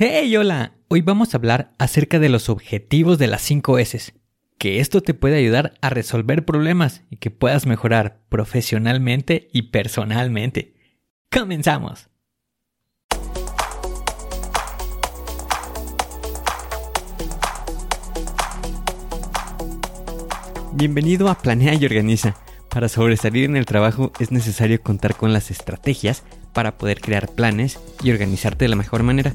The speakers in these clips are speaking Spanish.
Hey, hola. Hoy vamos a hablar acerca de los objetivos de las 5 S. Que esto te puede ayudar a resolver problemas y que puedas mejorar profesionalmente y personalmente. ¡Comenzamos! Bienvenido a Planea y Organiza. Para sobresalir en el trabajo es necesario contar con las estrategias para poder crear planes y organizarte de la mejor manera.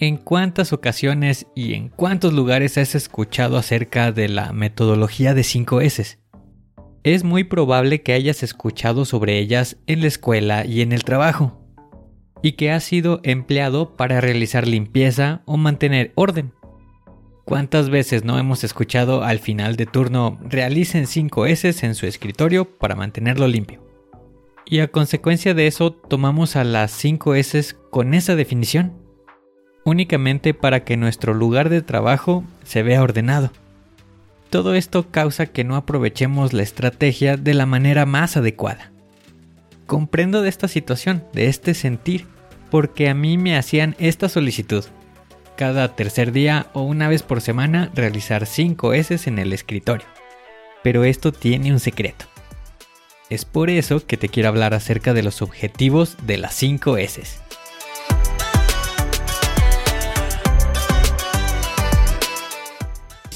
¿En cuántas ocasiones y en cuántos lugares has escuchado acerca de la metodología de 5 S? Es muy probable que hayas escuchado sobre ellas en la escuela y en el trabajo, y que ha sido empleado para realizar limpieza o mantener orden. ¿Cuántas veces no hemos escuchado al final de turno realicen 5 S en su escritorio para mantenerlo limpio? Y a consecuencia de eso tomamos a las 5 S con esa definición únicamente para que nuestro lugar de trabajo se vea ordenado. Todo esto causa que no aprovechemos la estrategia de la manera más adecuada. Comprendo de esta situación, de este sentir, porque a mí me hacían esta solicitud. Cada tercer día o una vez por semana realizar 5 S en el escritorio. Pero esto tiene un secreto. Es por eso que te quiero hablar acerca de los objetivos de las 5 S.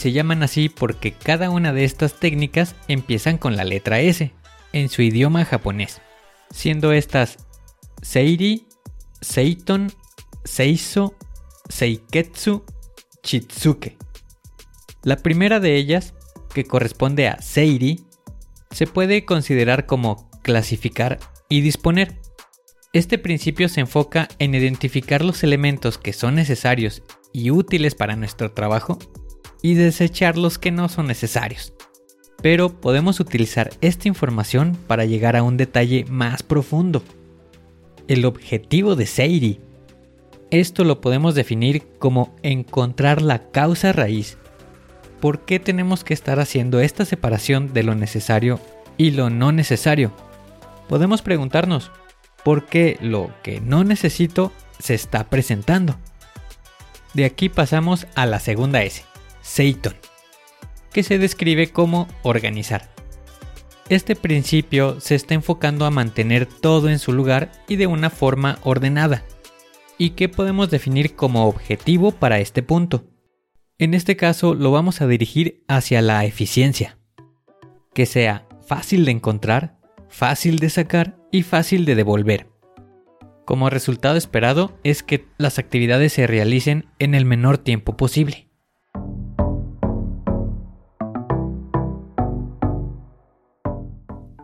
se llaman así porque cada una de estas técnicas empiezan con la letra S en su idioma japonés, siendo estas Seiri, Seiton, Seiso, Seiketsu, Chitsuke. La primera de ellas, que corresponde a Seiri, se puede considerar como clasificar y disponer. Este principio se enfoca en identificar los elementos que son necesarios y útiles para nuestro trabajo y desechar los que no son necesarios. Pero podemos utilizar esta información para llegar a un detalle más profundo. El objetivo de Seiri. Esto lo podemos definir como encontrar la causa raíz. ¿Por qué tenemos que estar haciendo esta separación de lo necesario y lo no necesario? Podemos preguntarnos, ¿por qué lo que no necesito se está presentando? De aquí pasamos a la segunda S, Seiton, que se describe como organizar. Este principio se está enfocando a mantener todo en su lugar y de una forma ordenada, y que podemos definir como objetivo para este punto. En este caso lo vamos a dirigir hacia la eficiencia, que sea fácil de encontrar, fácil de sacar y fácil de devolver. Como resultado esperado es que las actividades se realicen en el menor tiempo posible.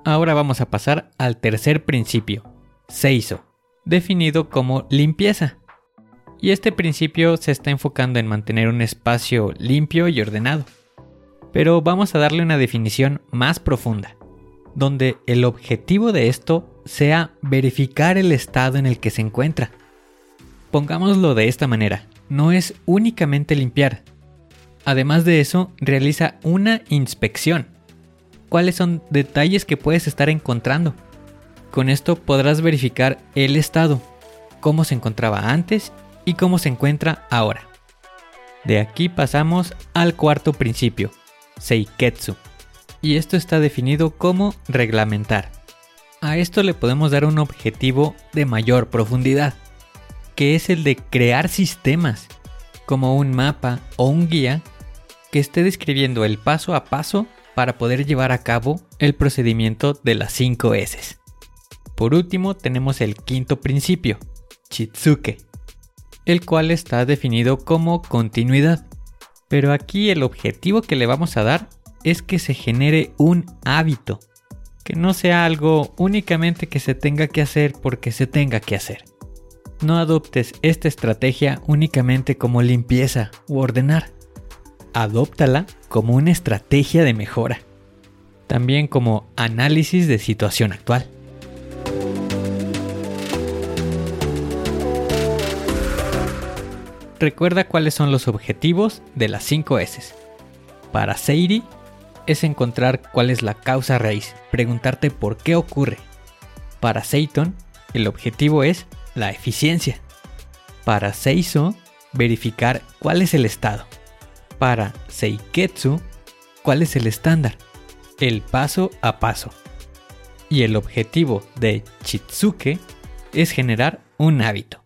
Ahora vamos a pasar al tercer principio, Seiso, definido como limpieza. Y este principio se está enfocando en mantener un espacio limpio y ordenado. Pero vamos a darle una definición más profunda, donde el objetivo de esto sea verificar el estado en el que se encuentra. Pongámoslo de esta manera, no es únicamente limpiar. Además de eso, realiza una inspección cuáles son detalles que puedes estar encontrando. Con esto podrás verificar el estado, cómo se encontraba antes y cómo se encuentra ahora. De aquí pasamos al cuarto principio, Seiketsu, y esto está definido como reglamentar. A esto le podemos dar un objetivo de mayor profundidad, que es el de crear sistemas, como un mapa o un guía que esté describiendo el paso a paso para poder llevar a cabo el procedimiento de las 5 S. Por último tenemos el quinto principio, Chitsuke, el cual está definido como continuidad. Pero aquí el objetivo que le vamos a dar es que se genere un hábito, que no sea algo únicamente que se tenga que hacer porque se tenga que hacer. No adoptes esta estrategia únicamente como limpieza u ordenar. Adóptala como una estrategia de mejora. También como análisis de situación actual. Recuerda cuáles son los objetivos de las 5 S. Para Seiri es encontrar cuál es la causa raíz, preguntarte por qué ocurre. Para Seiton, el objetivo es la eficiencia. Para Seiso, verificar cuál es el estado. Para Seiketsu, cuál es el estándar, el paso a paso. Y el objetivo de Chitsuke es generar un hábito.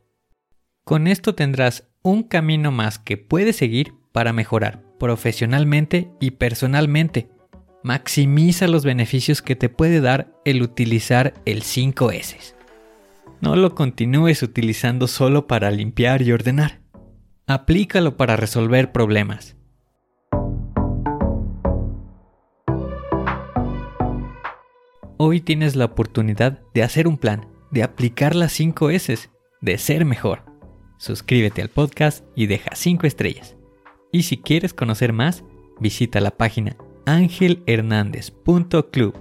Con esto tendrás un camino más que puedes seguir para mejorar profesionalmente y personalmente. Maximiza los beneficios que te puede dar el utilizar el 5S. No lo continúes utilizando solo para limpiar y ordenar. Aplícalo para resolver problemas. Hoy tienes la oportunidad de hacer un plan, de aplicar las 5 S, de ser mejor. Suscríbete al podcast y deja 5 estrellas. Y si quieres conocer más, visita la página angelhernandez.club.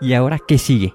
¿Y ahora qué sigue?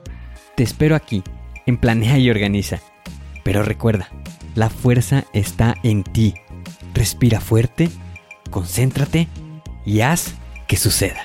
Te espero aquí, en Planea y Organiza. Pero recuerda, la fuerza está en ti. Respira fuerte, concéntrate y haz que suceda.